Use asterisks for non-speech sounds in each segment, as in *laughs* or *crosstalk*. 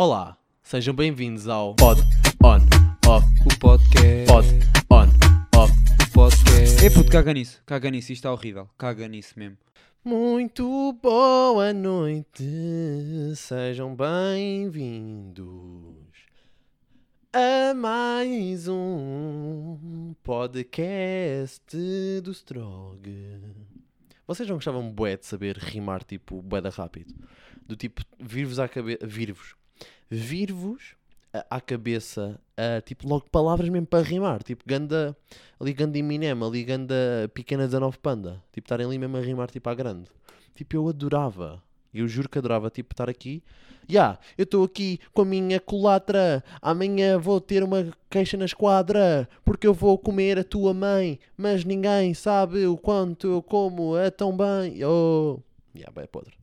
Olá, sejam bem-vindos ao Pod On Off, O podcast. Pod On Off. O podcast. É puto, caga nisso. Caga nisso. Isto está horrível. Caga nisso mesmo. Muito boa noite, sejam bem-vindos a mais um podcast do Strog. Vocês não gostavam bué de saber rimar tipo bué da rápido? Do tipo vir-vos à cabeça, vir-vos, vir-vos à cabeça a, tipo logo palavras mesmo para rimar, tipo ganda, ali ganda Eminem, ali ganda pequena 19 panda, tipo estarem ali mesmo a rimar tipo à grande. Tipo eu adorava, eu juro que adorava tipo estar aqui. Ya, eu estou aqui com a minha culatra, amanhã vou ter uma queixa na esquadra, porque eu vou comer a tua mãe, mas ninguém sabe o quanto eu como é tão bem. Oh, ya, bem podre.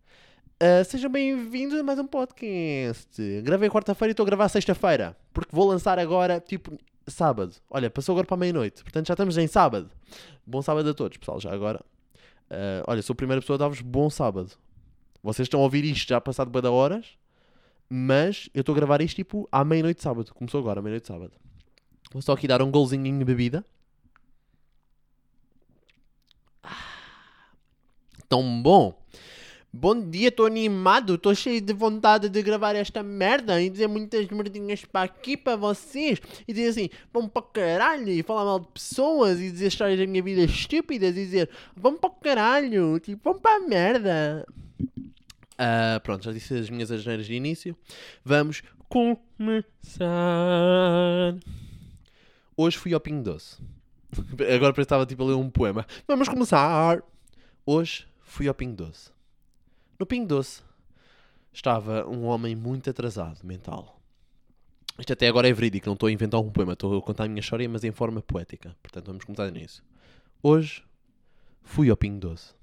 Ah, sejam bem-vindos a mais um podcast. Gravei quarta-feira e estou a gravar sexta-feira. Porque vou lançar agora, tipo, sábado. Olha, passou agora para a meia-noite. Portanto, já estamos em sábado. Bom sábado a todos, pessoal. Já agora. Ah, olha, sou a primeira pessoa a dar-vos bom sábado. Vocês estão a ouvir isto já passado bem da horas. Mas eu estou a gravar isto, tipo, à meia-noite de sábado. Começou agora, à meia-noite de sábado. Vou só aqui dar um golzinho em bebida. Ah, tão bom. Bom dia, estou animado, estou cheio de vontade de gravar esta merda e dizer muitas merdinhas para aqui, para vocês, e dizer assim, vamos para caralho, e falar mal de pessoas, e dizer histórias da minha vida estúpidas, e dizer, vamos para caralho, tipo, vamos para a merda. Ah, pronto, já disse as minhas asneiras de início. Vamos começar. Hoje fui ao Pingo Doce. *laughs* Agora estava tipo a ler um poema. Vamos começar. Hoje fui ao Pingo Doce. No Pingo Doce estava um homem muito atrasado mental. Isto até agora é verídico, não estou a inventar um poema, estou a contar a minha história, mas em forma poética. Portanto, vamos começar nisso. Hoje fui ao Pingo Doce.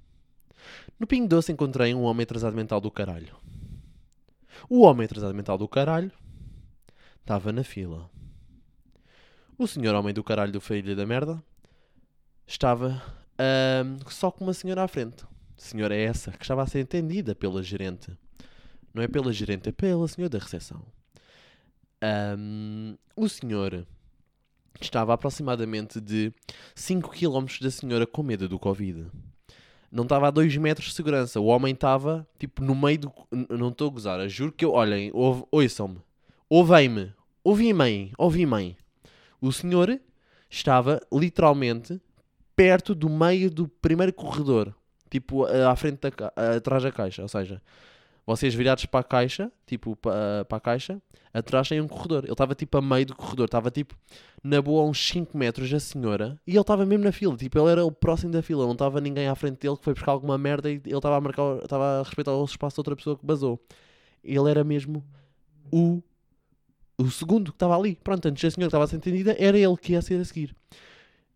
No Pingo Doce encontrei um homem atrasado mental do caralho. O homem atrasado mental do caralho estava na fila. O senhor homem do caralho do filho da merda estava ahm, só com uma senhora à frente. Senhora essa que estava a ser entendida pela gerente. Não é pela gerente, é pela senhora da recepção. Ahm, o senhor estava aproximadamente de 5 km da senhora com medo do Covid. Não estava a 2 metros de segurança. O homem estava, tipo, no meio do... Não estou a gozar. Juro que eu... Olhem, ouve- ouçam-me. Ouvem-me. Ouvi-me. Ouvi-me. O senhor estava, literalmente, perto do meio do primeiro corredor. Tipo, à frente da... Atrás da caixa. Ou seja, vocês virados para a caixa, tipo, pa- para a caixa, atrás tem um corredor. Ele estava, tipo, a meio do corredor. Estava, tipo, na boa, uns 5 metros a senhora. E ele estava mesmo na fila. Tipo, ele era o próximo da fila. Não estava ninguém à frente dele que foi buscar alguma merda e ele estava a marcar, estava a respeitar o espaço de outra pessoa que basou. Ele era mesmo o, o segundo que estava ali. Pronto, antes da senhora que estava a ser entendida, era ele que ia ser a seguir.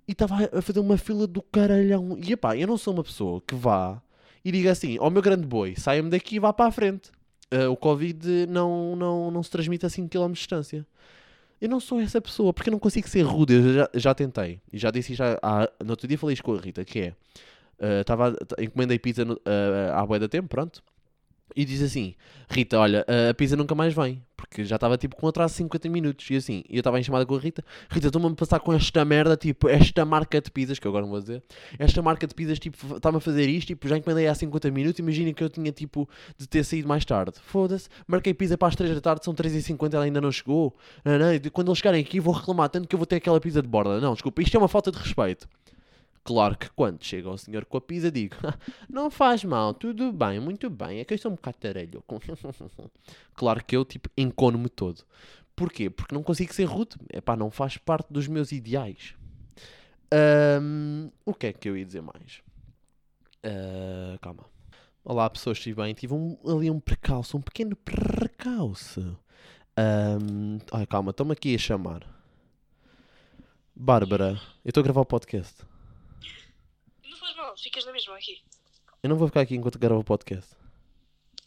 E estava a fazer uma fila do caralhão. E epá, eu não sou uma pessoa que vá e diga assim: Ó meu grande boi, saia-me daqui e vá para a frente. Ah, o Covid não, não, não se transmite a 5km de distância. Eu não sou essa pessoa, porque eu não consigo ser rude. Eu já, já tentei. E já disse isto. há- no outro dia falei isto com a Rita, que é... ah, Estava encomendei pizza no, ah, à boia da tempo, pronto. E diz assim, Rita, olha, a pizza nunca mais vem. Porque já estava tipo com atraso de 50 minutos. E assim, eu estava em chamada com a Rita. Rita, estou-me a passar com esta merda, tipo, esta marca de pizzas, que eu agora não vou dizer. Esta marca de pizzas, tipo, está-me a fazer isto, tipo, já encomendei há 50 minutos. Imagina que eu tinha, tipo, de ter saído mais tarde. Foda-se, marquei pizza para as 3 da tarde, são 3h50, ela ainda não chegou. Não, não, de- quando eles chegarem aqui, vou reclamar tanto que eu vou ter aquela pizza de borda. Não, desculpa, isto é uma falta de respeito. Claro que quando chega o senhor com a pizza, digo: Não faz mal, tudo bem, muito bem. É que eu sou um bocado tarelho. *laughs* claro que eu, tipo, encono-me todo. Porquê? Porque não consigo ser rude. Epá, não faz parte dos meus ideais. Ahm, o que é que eu ia dizer mais? Ah, calma. Olá, pessoas, estive bem. Tive um- ali um precalço, um pequeno precalço. Ahm, ai, calma, estão-me aqui a chamar. Bárbara, eu estou a gravar o podcast. Mal, ficas na mesma aqui. Eu não vou ficar aqui enquanto gravo o podcast.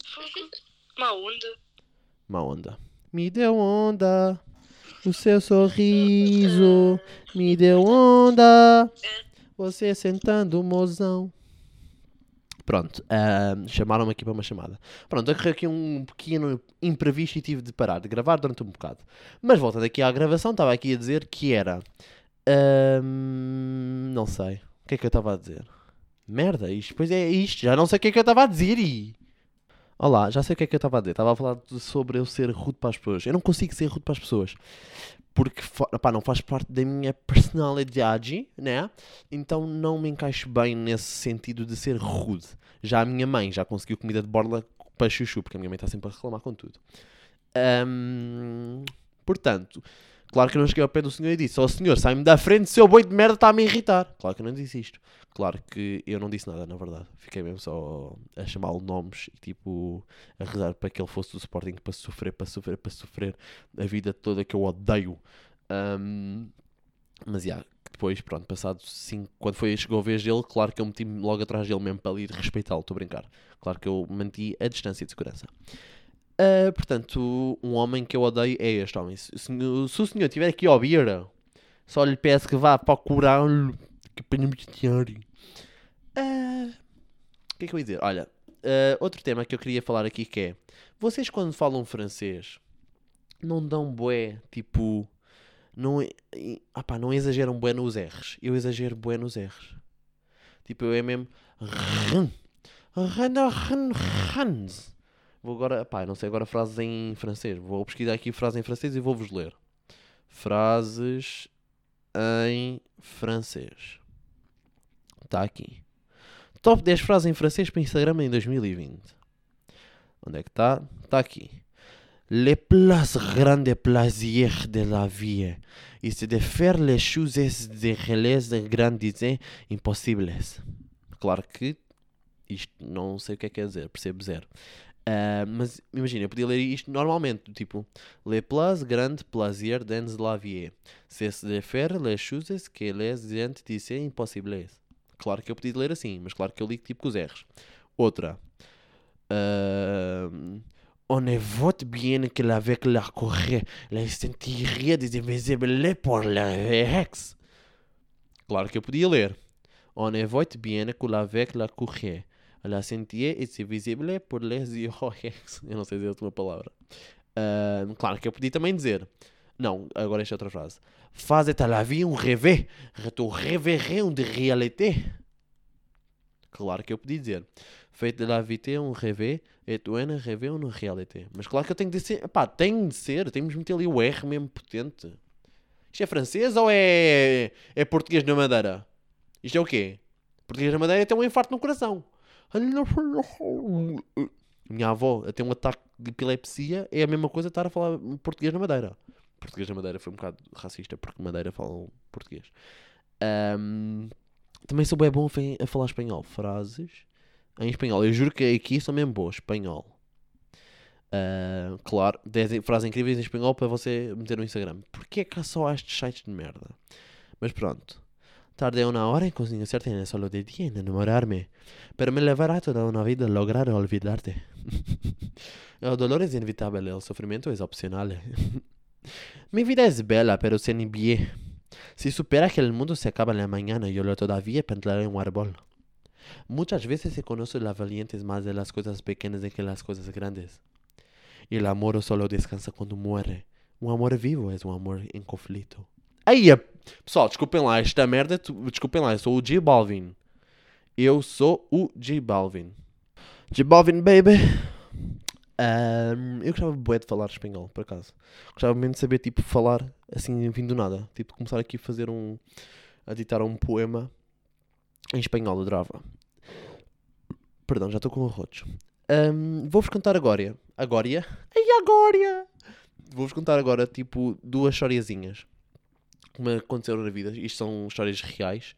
Fogo. Má onda. Má onda. Me deu onda. O seu sorriso me deu onda. Você sentando, mozão. Pronto, ah, chamaram-me aqui para uma chamada. Pronto, ocorreu aqui um pequeno imprevisto e tive de parar de gravar durante um bocado. Mas voltando aqui à gravação, estava aqui a dizer que era. ahm, não sei. O que é que eu estava a dizer? Merda, isto depois é isto. Já não sei o que é que eu estava a dizer e. Olá, já sei o que é que eu estava a dizer. Estava a falar sobre eu ser rude para as pessoas. Eu não consigo ser rude para as pessoas. Porque fa- pá, não faz parte da minha personalidade, né? Então não me encaixo bem nesse sentido de ser rude. Já a minha mãe já conseguiu comida de borla para chuchu, porque a minha mãe está sempre a reclamar com tudo. Ahm, portanto, claro que eu não cheguei ao pé do senhor e disse: Ó senhor, sai-me da frente, seu boi de merda está a me irritar. Claro que eu não disse isto. Claro que eu não disse nada, na verdade. Fiquei mesmo só a chamá-lo nomes e tipo a rezar para que ele fosse do Sporting para sofrer, para sofrer, para sofrer a vida toda que eu odeio. Ahm, mas já, depois, pronto, passado 5, quando foi, chegou a vez dele, claro que eu meti-me logo atrás dele mesmo para ali respeitá-lo, estou a brincar. Claro que eu manti a distância de segurança. Ah, portanto, um homem que eu odeio é este homem. Se, se- se o senhor estiver aqui a ouvir, só lhe peço que vá procurar-lhe que não me chatear. Ah, O que é que eu ia dizer? Olha, ah, outro tema que eu queria falar aqui que é vocês quando falam francês não dão bué, tipo, não, ah não exageram bué nos R's. Eu exagero bué nos R's. Tipo, eu é mesmo rans. Vou agora, pá, não sei agora frases em francês. Vou pesquisar aqui frases em francês e vou-vos ler. Frases em francês. Está aqui. Top 10 frases em francês para Instagram em 2020. Onde é que está? Está aqui. Les plus grands plaisirs de la vie, et de faire les choses de les grandes impossibles. Claro que isto não sei o que é que quer dizer, percebo zero. Ah, mas imagina, eu podia ler isto normalmente, tipo, les plus grands plaisirs de la vie, c'est de faire les choses que les gens disent impossibles. Claro que eu podia ler assim, mas claro que eu li tipo com os R's. Outra. Ahm, on ne vote bien que avec la Corée, les sentiria des invisibles pour le ex. Claro que eu podia ler. On ne vote bien que avec la Corée, la sentia est visible pour les *laughs* ex. Eu não sei dizer a última palavra. Ahm, claro que eu podia também dizer. Não, agora esta outra frase. Faz à la vie un rêve, tu rêverais de réalité. Claro que eu podia dizer. Fait de la vie un rêve, et tu en rêve une réalité. Mas claro que eu tenho de ser. Pá, tem de ser. Temos de meter ali o R mesmo potente. Isto é francês ou é, é português na Madeira? Isto é o quê? Português na Madeira tem um infarto no coração. Minha avó a ter um ataque de epilepsia é a mesma coisa estar a falar português na Madeira. Português na Madeira foi um bocado racista porque Madeira falam português. Ahm, também sou bem bom a falar espanhol. Frases em espanhol. Eu juro que aqui sou mesmo bom. Espanhol. Ah, claro, 10 frases incríveis em espanhol para você meter no Instagram. Porquê é que há só estes sites de merda? Mas pronto. Tardé una hora en conocerte en solo de ti en enamorarme, pero me llevará toda una vida lograr olvidarte. *laughs* el dolor es inevitable, el sufrimiento es opcional. *laughs* Mi vida es bella, pero sin bien. Si supera que el mundo se acaba en la mañana, yo lo todavía plantaré un árbol. Muchas veces se conoce las valientes más de las cosas pequeñas de que las cosas grandes. Y el amor solo descansa cuando muere. Un amor vivo es un amor en conflito. Aí, pessoal, desculpem lá, esta merda, desculpem lá, eu sou o J Balvin. Eu sou o J Balvin. J Balvin, baby. Ahm, eu gostava bué de falar espanhol, por acaso. Gostava mesmo de saber, tipo, falar assim, vindo do nada. Tipo, começar aqui a fazer um. a ditar um poema em espanhol, adorava. Perdão, já estou com arrotos. Ahm, Vou-vos contar agora. Agora? Ai, agora! Vou-vos contar agora, tipo, duas historiazinhas que me aconteceram na vida. Isto são histórias reais.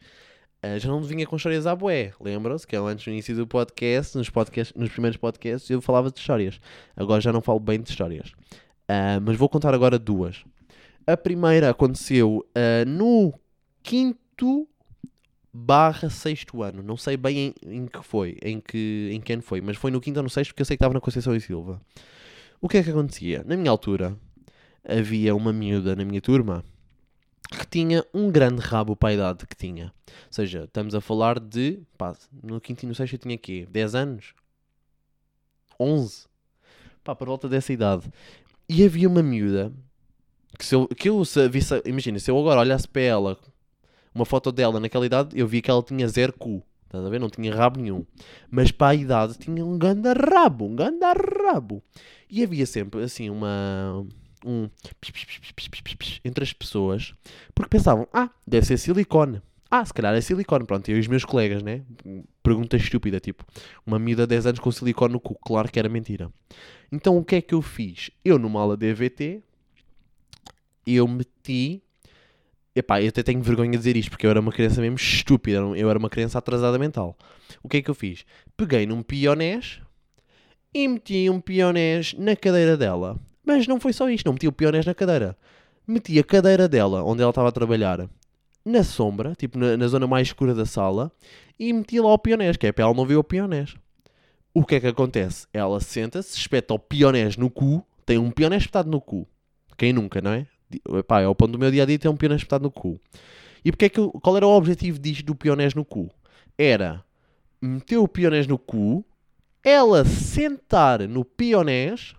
Ah, já não vinha com histórias à boé. Lembram-se que eu antes no início do podcast, nos, podcast, nos primeiros podcasts, eu falava de histórias. Agora já não falo bem de histórias. Ah, mas vou contar agora duas. A primeira aconteceu ah, no quinto barra sexto ano. Não sei bem em, em que foi, em que, em que ano foi, mas foi no quinto ou no sexto porque eu sei que estava na Conceição e Silva. O que é que acontecia? Na minha altura, havia uma miúda na minha turma que tinha um grande rabo para a idade que tinha. Ou seja, estamos a falar de. Pá, no quinto e no sexto eu tinha quê? 10 anos? 11? Pá, por volta dessa idade. E havia uma miúda que, se eu, que eu se visse. Imagina, se eu agora olhasse para ela, uma foto dela naquela idade, eu via que ela tinha zero cu. Estás a ver? Não tinha rabo nenhum. Mas para a idade tinha um ganda rabo, um ganda rabo. E havia sempre assim uma. Um entre as pessoas, porque pensavam, ah, deve ser silicone. Ah, se calhar é silicone. Pronto, eu e os meus colegas, né? Pergunta estúpida, tipo, uma miúda de 10 anos com silicone no cu. Claro que era mentira. Então o que é que eu fiz? Eu, numa aula de EVT, eu meti. Epá, eu até tenho vergonha de dizer isto porque eu era uma criança mesmo estúpida. Eu era uma criança atrasada mental. O que é que eu fiz? Peguei num pionés e meti um pionés na cadeira dela. Mas não foi só isto, não meti o pionés na cadeira. Meti a cadeira dela, onde ela estava a trabalhar, na sombra, tipo na, na zona mais escura da sala, e meti lá o pionés, que é para ela não ver o pionés. O que é que acontece? Ela senta-se, espeta o pionés no cu, tem um pionés espetado no cu. Quem nunca, não é? Epá, é o ponto do meu dia a dia ter um pionés espetado no cu. E porque é que, qual era o objetivo disto do pionés no cu? Era meter o pionés no cu, ela sentar no pionés,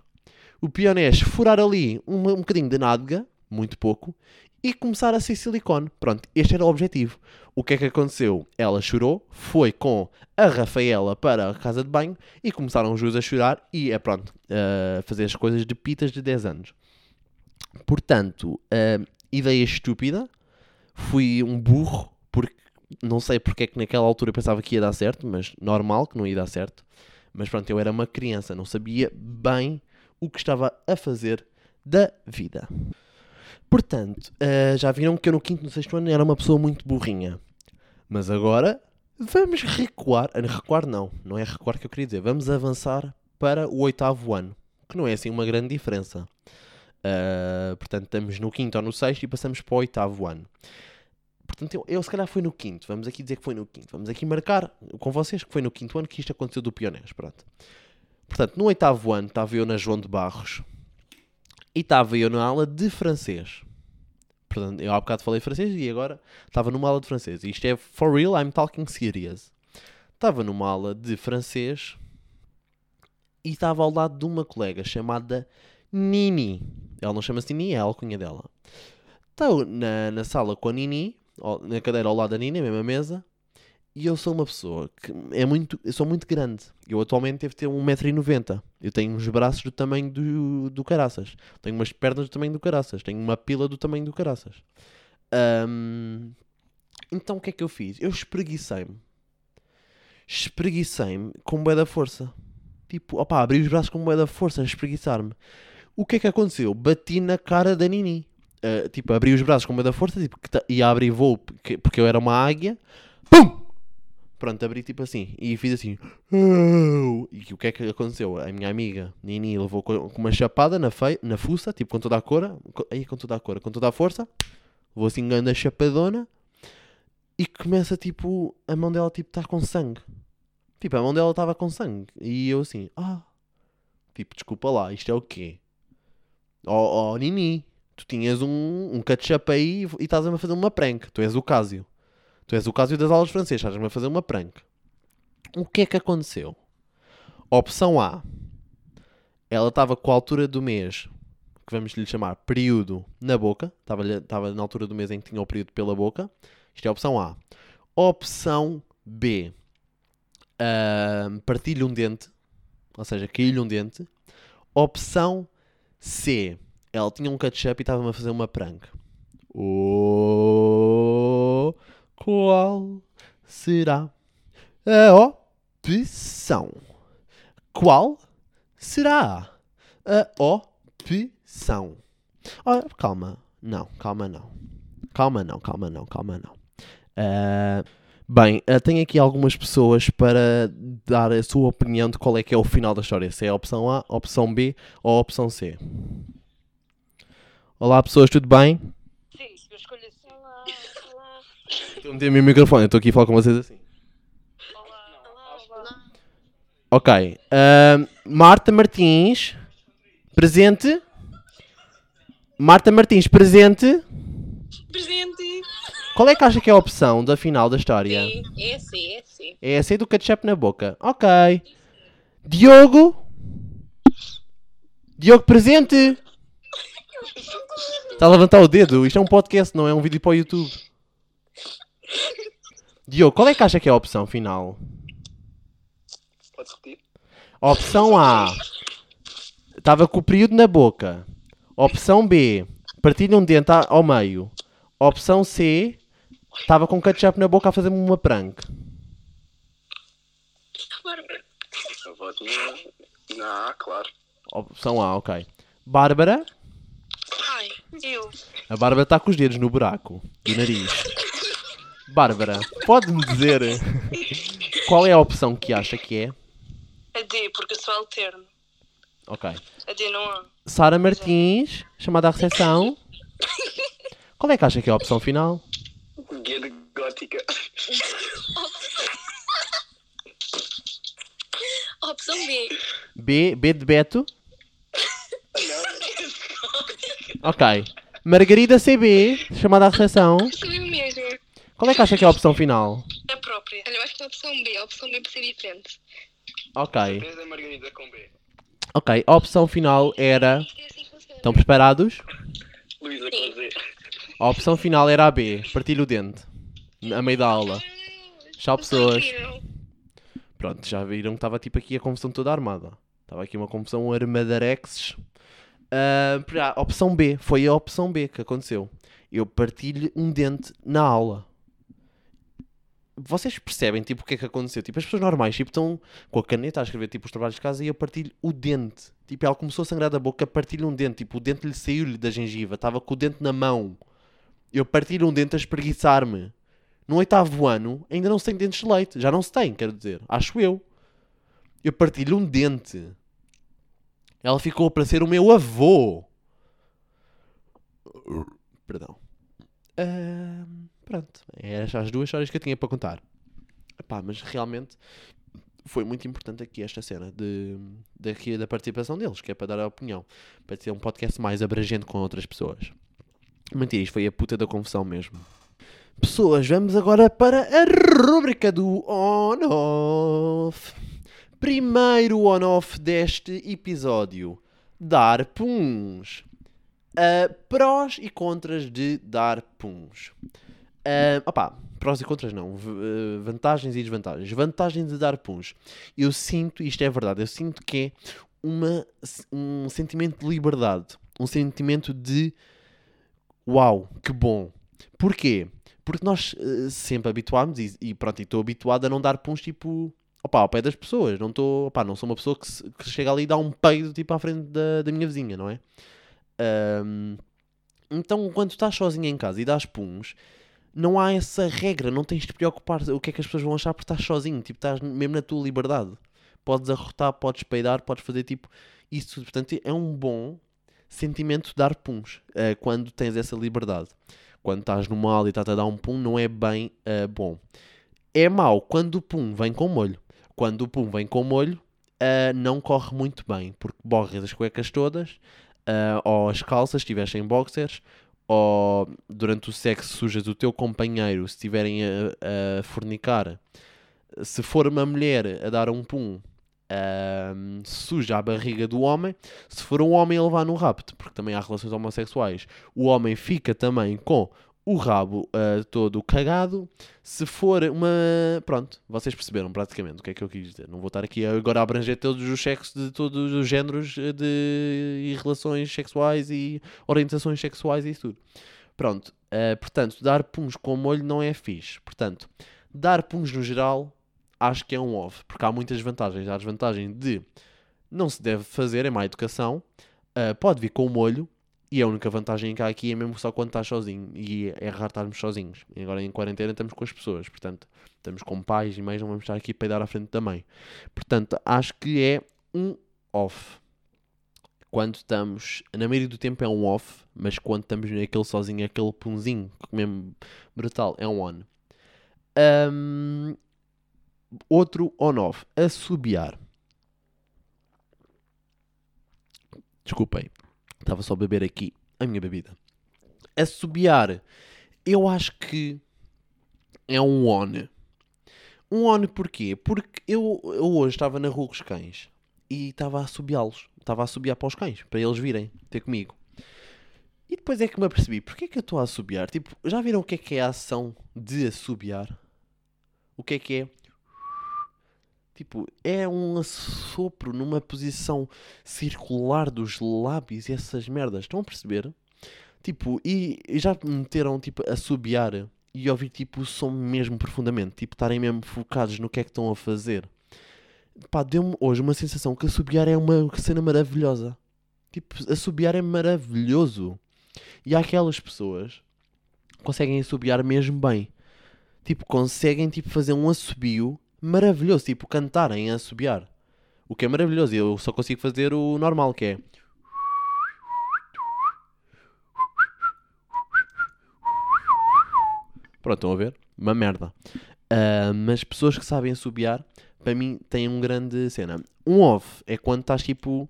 o pionés furar ali um, um bocadinho de nádega, muito pouco, e começar a ser silicone. Pronto, este era o objetivo. O que é que aconteceu? Ela chorou, foi com a Rafaela para a casa de banho e começaram os dois a chorar e é pronto, a fazer as coisas de pitas de 10 anos. Portanto, ideia estúpida, fui um burro, porque não sei porque é que naquela altura pensava que ia dar certo, mas normal que não ia dar certo. Mas pronto, eu era uma criança, não sabia bem o que estava a fazer da vida. Portanto, eh, já viram que eu no quinto no sexto ano era uma pessoa muito burrinha. Mas agora vamos recuar. ah, Recuar não, não é recuar que eu queria dizer. Vamos avançar para o oitavo ano, que não é assim uma grande diferença. Uh, portanto, estamos no quinto ou no sexto e passamos para o oitavo ano. Portanto, eu, eu se calhar foi no quinto. Vamos aqui dizer que foi no quinto. Vamos aqui marcar com vocês que foi no quinto ano que isto aconteceu do pionés. Pronto. Portanto, no oitavo ano estava eu na João de Barros e estava eu na aula de francês. Portanto, eu há bocado falei francês e agora estava numa aula de francês. Isto é for real, I'm talking serious. Estava numa aula de francês e estava ao lado de uma colega chamada Nini. Ela não chama-se Nini, é a alcunha dela. Estou na, na sala com a Nini, na cadeira ao lado da Nini, a mesma mesa, e eu sou uma pessoa que é muito, eu sou muito grande. Eu atualmente devo ter 1,90m. Eu tenho uns braços do tamanho do, do caraças. Tenho umas pernas do tamanho do caraças. Tenho uma pila do tamanho do caraças. Ahm, então o que é que eu fiz? Eu espreguicei-me. Espreguicei-me com bué da força. Tipo, opá, abri os braços com bué da força a espreguiçar-me. O que é que aconteceu? Bati na cara da Nini. Ah, tipo, abri os braços com bué da força tipo, ia abrir voo porque, porque eu era uma águia. Pum! Pronto, abri tipo assim. E fiz assim. E o que é que aconteceu? A minha amiga Nini levou co- com uma chapada na, fei, na fuça, tipo com toda a cor. co- Aí com toda a cor, com toda a força. Levou assim grande a chapadona. E começa tipo. A mão dela tipo está com sangue. Tipo, a mão dela estava com sangue. E eu assim, ah. Tipo, desculpa lá, isto é o quê? Oh, oh Nini, tu tinhas um, um ketchup aí e estás-me a fazer uma prank. Tu és o Cásio. Tu és o Cásio das aulas francês, estás-me a fazer uma prank. O que é que aconteceu? Opção A. Ela estava com a altura do mês, que vamos lhe chamar período, na boca. Estava, na altura do mês em que tinha o período pela boca. Isto é a opção A. Opção B. Ahm, Partilhe um dente. Ou seja, caiu-lhe um dente. Opção C. Ela tinha um ketchup e estava-me a fazer uma prank. O qual será a opção? Qual será a opção? Ora, calma. Não, calma não. Calma não, calma não, calma não. Ah, bem, ah, tenho aqui algumas pessoas para dar a sua opinião de qual é que é o final da história. Se é a opção A, a opção B ou a opção C. Olá pessoas, tudo bem? Sim, eu escolho assim. Olá, olá, Estou a meter o meu microfone, estou aqui a falar com vocês assim. Ok. ahm, Marta Martins, presente. Marta Martins, presente. Presente. Qual é que acha que é a opção da final da história? Sim, é sim, é sim. É aí do ketchup na boca. Ok. Diogo? Diogo presente? Está a levantar o dedo. Isto é um podcast, não é um vídeo para o YouTube. Diogo, qual é que acha que é a opção final? Pode repetir? Opção A. Estava com o período na boca. Opção B. Partilha um dente ao meio. Opção C. Estava com ketchup na boca a fazer-me uma prank. Bárbara. Eu voto na. Na A, claro. Opção A, ok. Bárbara. Ai, eu. A Bárbara está com os dedos no buraco do nariz. Bárbara, pode-me dizer qual é a opção que acha que é? A D, porque eu sou alterno. Ok. A D não há. Sara Martins, chamada à recepção. Qual é que acha que é a opção final? Guia de gótica. Opção B. B, B de Beto. Ok. Margarida CB, chamada à recepção. Qual é que acha que é a opção final? A própria. Olha, eu acho que é a opção B. A opção B pode ser diferente. Ok. Margarida com B. Ok, a opção final era. É. Estão preparados? Luísa com Z. A opção final era a B, partilha o dente. A meio da aula. Tchau, pessoas. Pronto, já viram que estava tipo aqui a confusão toda armada. Estava aqui uma confusão armadarexes. Ah, pra- a opção B, foi a opção B que aconteceu. Eu partilho um dente na aula. Vocês percebem tipo o que é que aconteceu? Tipo, as pessoas normais tipo, estão com a caneta a escrever tipo os trabalhos de casa e eu partilho o dente. Tipo, ela começou a sangrar da boca, partilho um dente. Tipo, o dente lhe saiu-lhe da gengiva, estava com o dente na mão. Eu partilho um dente a espreguiçar-me. No oitavo ano ainda não se tem dentes de leite. Já não se tem, quero dizer. Acho eu. Eu partilho um dente. Ela ficou para ser o meu avô. Perdão. Ahm, pronto. É as duas histórias que eu tinha para contar. Epá, mas realmente foi muito importante aqui esta cena de, daqui, da participação deles, que é para dar a opinião. Para ter um podcast mais abrangente com outras pessoas. Mentira, isto foi a puta da confusão mesmo. Pessoas, vamos agora para a rúbrica do on-off. Primeiro on-off deste episódio: dar puns. Ah, prós e contras de dar puns. Ah, opá, prós e contras não. V- eh, vantagens e desvantagens. Vantagens de dar puns. Eu sinto, isto é verdade, eu sinto que é uma, um sentimento de liberdade. Um sentimento de uau, que bom. Porquê? Porque nós eh, sempre habituámos e, e pronto, estou habituado a não dar puns tipo opá, ao pé das pessoas. Não estou, opá, não sou uma pessoa que, se- que chega ali e dá um peido tipo à frente da, da minha vizinha, não é? Então, quando estás sozinho em casa e dás puns, não há essa regra, não tens de te preocupar o que é que as pessoas vão achar porque estás sozinho, tipo, estás mesmo na tua liberdade. Podes arrotar, podes peidar, podes fazer tipo isso tudo. Portanto, é um bom sentimento dar puns eh, quando tens essa liberdade. Quando estás no mal e estás a dar um pum, não é bem eh, bom. É mau quando o pum vem com molho. Quando o pum vem com molho, eh, não corre muito bem, porque borras as cuecas todas, ou as calças, se em boxers, ou durante o sexo sujas o teu companheiro, se estiverem a, a fornicar. Se for uma mulher a dar um pum, ahm, suja a barriga do homem. Se for um homem a levar no rapto, porque também há relações homossexuais, o homem fica também com o rabo ah, todo cagado. Se for uma. Pronto, vocês perceberam praticamente o que é que eu quis dizer. Não vou estar aqui agora a abranger todos os sexos de todos os géneros de e relações sexuais e orientações sexuais e isso tudo. Pronto, ah, portanto, dar puns com molho não é fixe. Portanto, dar puns no geral acho que é um off, porque há muitas vantagens. Há a desvantagem de não se deve fazer, é má educação, ah, pode vir com molho, e a única vantagem que há aqui é mesmo só quando estás sozinho, e é raro estarmos sozinhos. E agora em quarentena estamos com as pessoas, portanto, estamos com pais e mães, não vamos estar aqui a peidar à frente também. Portanto, acho que é um off. Quando estamos, na maioria do tempo é um off, mas quando estamos naquele sozinho, aquele punzinho, mesmo brutal, é um on. Ahm, outro on-off, assobiar. Desculpem, estava só a beber aqui a minha bebida. Assobiar eu acho que é um on. Um on porquê? Porque eu, eu hoje estava na rua com os cães e estava a assobiá-los. Estava a assobiar para os cães, para eles virem ter comigo. E depois é que me apercebi, porquê é que eu estou a assobiar? Tipo, já viram o que é que é a ação de assobiar? O que é que é? Tipo, é um assopro numa posição circular dos lábios e essas merdas. Estão a perceber? Tipo, e já me meteram tipo, a assobiar e ouvir tipo, o som mesmo profundamente. Tipo, estarem mesmo focados no que é que estão a fazer. Pá, deu-me hoje uma sensação que assobiar é uma cena maravilhosa. Tipo, assobiar é maravilhoso. E há aquelas pessoas que conseguem assobiar mesmo bem. Tipo, conseguem tipo, fazer um assobio maravilhoso. Tipo, cantarem a assobiar. O que é maravilhoso. Eu só consigo fazer o normal, que é... Pronto, estão a ver? Uma merda. Ah, mas pessoas que sabem assobiar, para mim, têm um grande cena. Um off é quando estás tipo.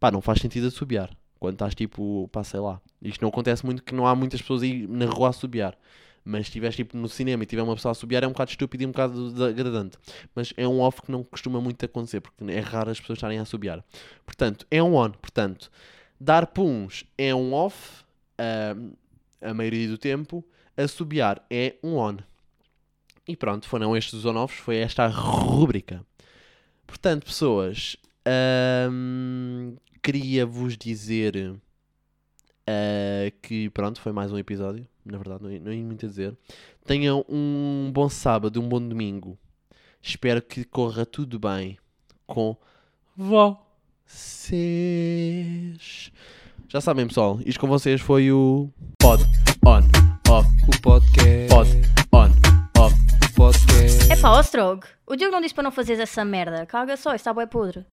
Pá, não faz sentido assobiar. Quando estás tipo. Pá, sei lá. Isto não acontece muito que não há muitas pessoas aí na rua a assobiar. Mas se estiveres tipo no cinema e tiver uma pessoa a assobiar é um bocado estúpido e um bocado degradante. Mas é um off que não costuma muito acontecer, porque é raro as pessoas estarem a assobiar. Portanto, é um on. Portanto, dar puns é um off ah, a maioria do tempo. Assobiar é um on. E pronto, foram estes os on-offs, foi esta a rúbrica. Portanto, pessoas, ahm, queria vos dizer ah, que pronto, foi mais um episódio. Na verdade, não, não ia muito a dizer. Tenham um bom sábado, um bom domingo. Espero que corra tudo bem com vocês. Já sabem, pessoal, isto com vocês foi o Pod On Off. O podcast. Pod On Off. O podcast. É pá, ó Strog, o Diogo não disse para não fazeres essa merda. Caga só, isso está bué podre.